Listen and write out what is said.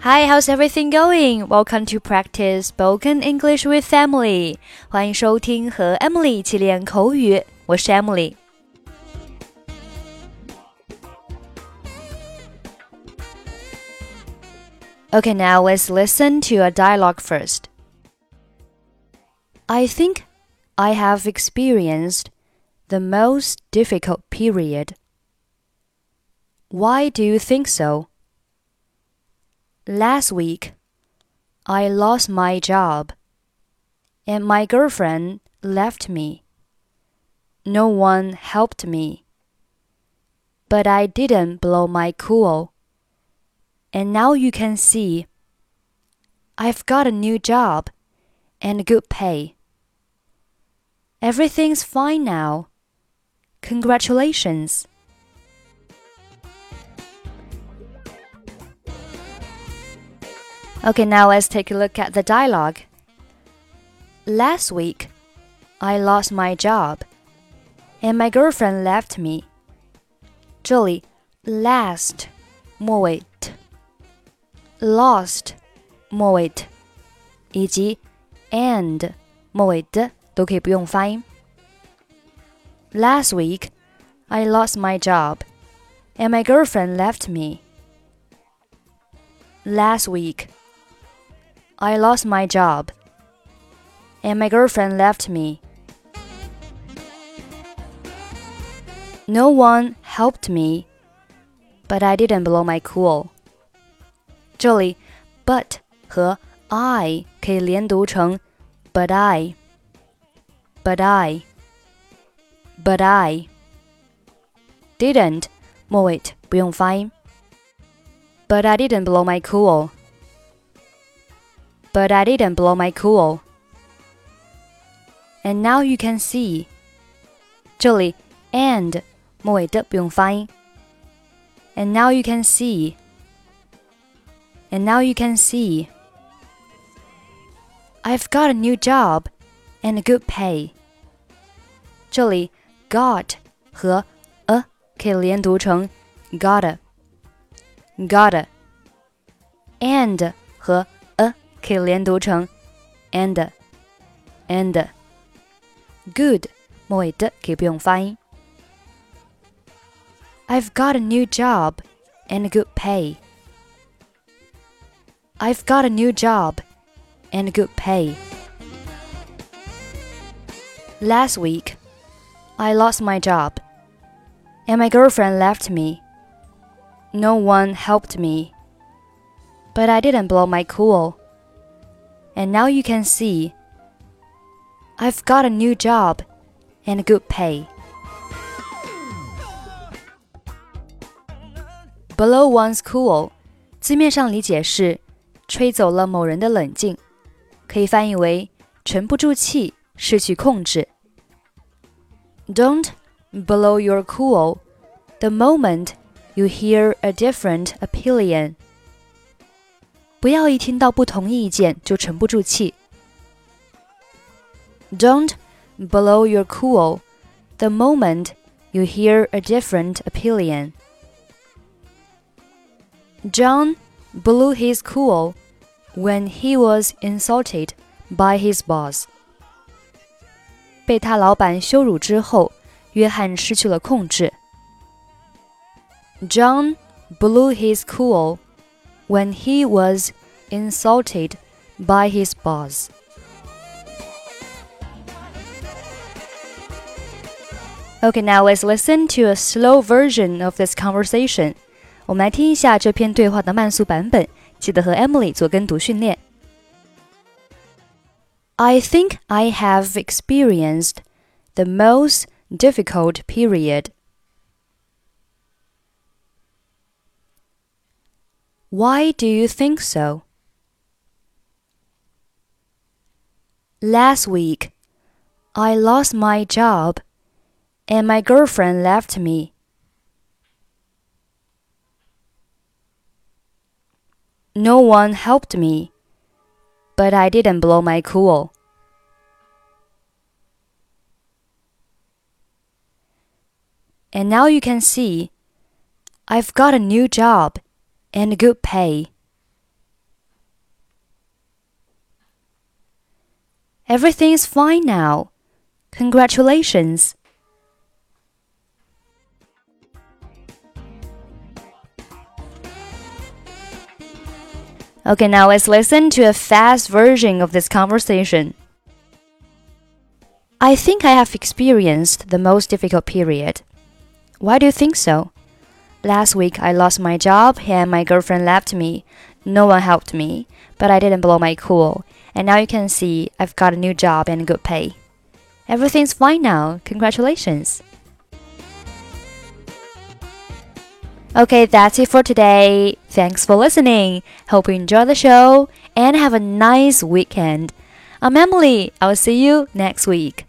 Hi, how's everything going? Welcome to practice spoken English with Emily. 欢迎收听和 Emily 一起练口语，我是 Emily。Okay, now let's listen to a dialogue first. I think I have experienced the most difficult period. Why do you think so? Last week, I lost my job, and my girlfriend left me. No one helped me. But I didn't blow my cool. And now you can see I've got a new job and good pay. Everything's fine now. Congratulations. Okay, now let's take a look at the dialogue. Last week, I lost my job, and my girlfriend left me. 这里 last 末尾 t lost 末尾 t 以及 and 末尾的都可以不用发音。Last week, I lost my job, and my girlfriend left me. Last week, I lost my job, and my girlfriend left me. No one helped me, but I didn't blow my cool. 这里 but 和 I 可以连读成 but I, but I, but I didn't 末尾不用发音。But I didn't blow my cool but I didn't blow my cool. And now you can see. 这里 and 末尾的不用发音。And now you can see. And now you can see. I've got a new job and a good pay. 这里 got 和 a 可以连读成 gotta gotta and 和 可以连读成 and and good 末尾的可以不用发音。I've got a new job and good pay. I've got a new job and good pay. Last week, I lost my job, and my girlfriend left me. No one helped me, but I didn't blow my cool and now you can see I've got a new job and good pay. Blow one's cool，字面上理解是吹走了某人的冷静，可以翻译为沉不住气、失去控制。Don't blow your cool the moment you hear a different opinion. 不要一听到不同意见就沉不住气。Don't blow your cool the moment you hear a different opinion. John blew his cool when he was insulted by his boss. 被他老板羞辱之后，约翰失去了控制。John blew his cool when he was insulted by his boss. Okay, now let's listen to a slow version of this conversation. 我们来听一下这篇对话的慢速版本，记得和 Emily 做跟读训练。I think I have experienced the most difficult period Why do you think so? Last week, I lost my job and my girlfriend left me. No one helped me, but I didn't blow my cool. And now you can see I've got a new job and good pay. Everything is fine now. Congratulations. Okay, now let's listen to a fast version of this conversation. I think I have experienced the most difficult period. Why do you think so? Last week I lost my job and my girlfriend left me. No one helped me, but I didn't blow my cool. And now you can see I've got a new job and good pay. Everything's fine now. Congratulations. Okay, that's it for today. Thanks for listening. Hope you enjoy the show and have a nice weekend. I'm Emily. I'll see you next week.